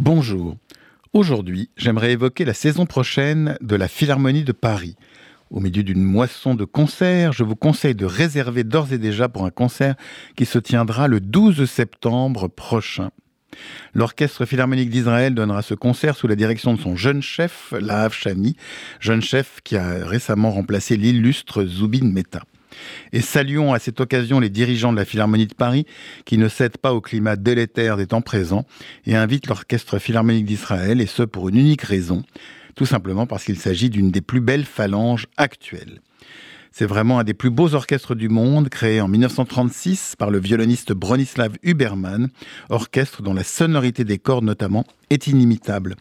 Bonjour. Aujourd'hui, j'aimerais évoquer la saison prochaine de la Philharmonie de Paris. Au milieu d'une moisson de concerts, je vous conseille de réserver d'ores et déjà pour un concert qui se tiendra le 12 septembre prochain. L'Orchestre Philharmonique d'Israël donnera ce concert sous la direction de son jeune chef, Lahav Shani, jeune chef qui a récemment remplacé l'illustre Zubin Mehta. Et saluons à cette occasion les dirigeants de la Philharmonie de Paris qui ne cèdent pas au climat délétère des temps présents et invitent l'Orchestre Philharmonique d'Israël, et ce pour une unique raison, tout simplement parce qu'il s'agit d'une des plus belles phalanges actuelles. C'est vraiment un des plus beaux orchestres du monde, créé en 1936 par le violoniste Bronislav Huberman, orchestre dont la sonorité des cordes notamment est inimitable.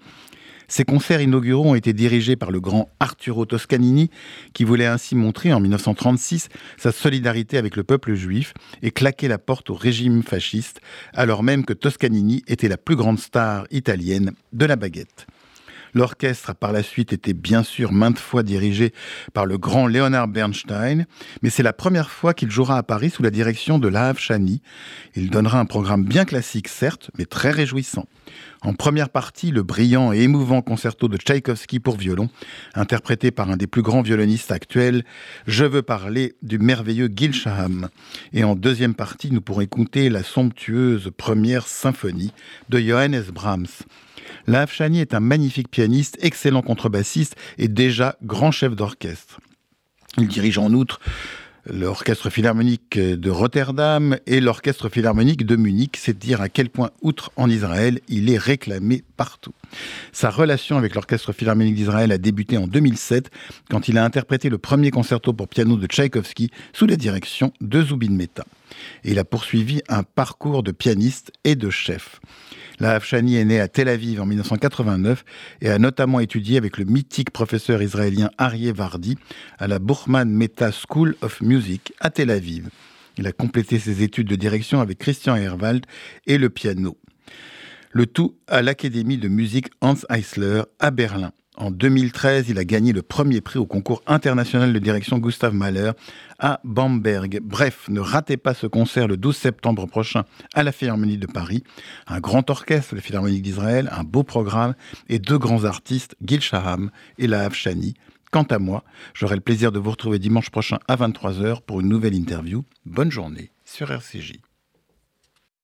Ces concerts inauguraux ont été dirigés par le grand Arturo Toscanini, qui voulait ainsi montrer en 1936 sa solidarité avec le peuple juif et claquer la porte au régime fasciste, alors même que Toscanini était la plus grande star italienne de la baguette. L'orchestre a par la suite été bien sûr maintes fois dirigé par le grand Leonard Bernstein, mais c'est la première fois qu'il jouera à Paris sous la direction de Lahav Chani. Il donnera un programme bien classique certes, mais très réjouissant. En première partie, le brillant et émouvant concerto de Tchaïkovski pour violon, interprété par un des plus grands violonistes actuels, je veux parler du merveilleux Gil Shaham. Et en deuxième partie, nous pourrons écouter la somptueuse première symphonie de Johannes Brahms. La Chani est un magnifique pianiste, excellent contrebassiste et déjà grand chef d'orchestre. Il dirige en outre l'Orchestre philharmonique de Rotterdam et l'Orchestre philharmonique de Munich. C'est dire à quel point, outre en Israël, il est réclamé partout. Sa relation avec l'Orchestre philharmonique d'Israël a débuté en 2007 quand il a interprété le premier concerto pour piano de Tchaïkovski sous la direction de Zubin Mehta. Il a poursuivi un parcours de pianiste et de chef. La Hafshani est née à Tel Aviv en 1989 et a notamment étudié avec le mythique professeur israélien Aryeh Vardi à la Burman Meta School of Music à Tel Aviv. Il a complété ses études de direction avec Christian Herwald et le piano. Le tout à l'Académie de musique Hans Eisler à Berlin. En 2013, il a gagné le premier prix au concours international de direction Gustav Mahler à Bamberg. Bref, ne ratez pas ce concert le 12 septembre prochain à la Philharmonie de Paris. Un grand orchestre, la Philharmonie d'Israël, un beau programme et deux grands artistes, Gil Shaham et Lahav Shani. Quant à moi, j'aurai le plaisir de vous retrouver dimanche prochain à 23h pour une nouvelle interview. Bonne journée sur RCJ.